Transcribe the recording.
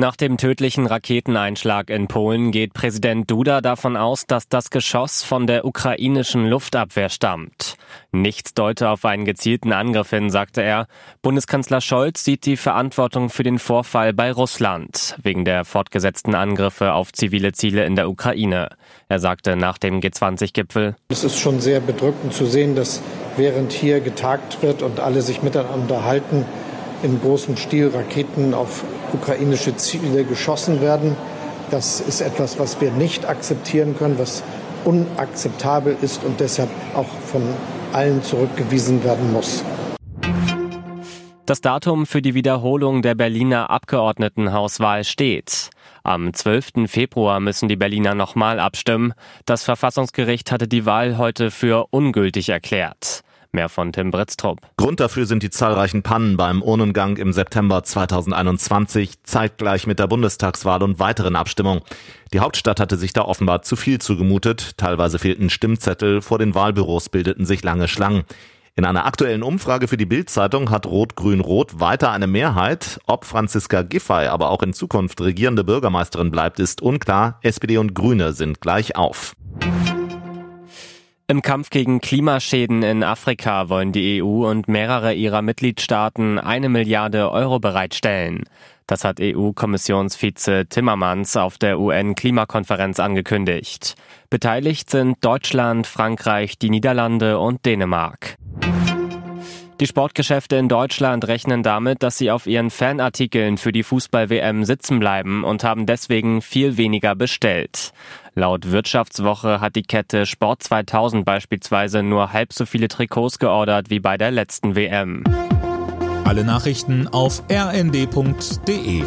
Nach dem tödlichen Raketeneinschlag in Polen geht Präsident Duda davon aus, dass das Geschoss von der ukrainischen Luftabwehr stammt. Nichts deute auf einen gezielten Angriff hin, sagte er. Bundeskanzler Scholz sieht die Verantwortung für den Vorfall bei Russland, wegen der fortgesetzten Angriffe auf zivile Ziele in der Ukraine. Er sagte nach dem G20-Gipfel, Es ist schon sehr bedrückend zu sehen, dass während hier getagt wird und alle sich miteinander halten, in großem Stil Raketen auf ukrainische Ziele geschossen werden. Das ist etwas, was wir nicht akzeptieren können, was unakzeptabel ist und deshalb auch von allen zurückgewiesen werden muss. Das Datum für die Wiederholung der Berliner Abgeordnetenhauswahl steht. Am 12. Februar müssen die Berliner nochmal abstimmen. Das Verfassungsgericht hatte die Wahl heute für ungültig erklärt. Mehr von Tim Britztrup. Grund dafür sind die zahlreichen Pannen beim Urnengang im September 2021, zeitgleich mit der Bundestagswahl und weiteren Abstimmungen. Die Hauptstadt hatte sich da offenbar zu viel zugemutet. Teilweise fehlten Stimmzettel, vor den Wahlbüros bildeten sich lange Schlangen. In einer aktuellen Umfrage für die Bild-Zeitung hat Rot-Grün-Rot weiter eine Mehrheit. Ob Franziska Giffey aber auch in Zukunft regierende Bürgermeisterin bleibt, ist unklar. SPD und Grüne sind gleich auf. Im Kampf gegen Klimaschäden in Afrika wollen die EU und mehrere ihrer Mitgliedstaaten eine Milliarde Euro bereitstellen. Das hat EU-Kommissionsvize Timmermans auf der UN-Klimakonferenz angekündigt. Beteiligt sind Deutschland, Frankreich, die Niederlande und Dänemark. Die Sportgeschäfte in Deutschland rechnen damit, dass sie auf ihren Fanartikeln für die Fußball-WM sitzen bleiben und haben deswegen viel weniger bestellt. Laut Wirtschaftswoche hat die Kette Sport 2000 beispielsweise nur halb so viele Trikots geordert wie bei der letzten WM. Alle Nachrichten auf rnd.de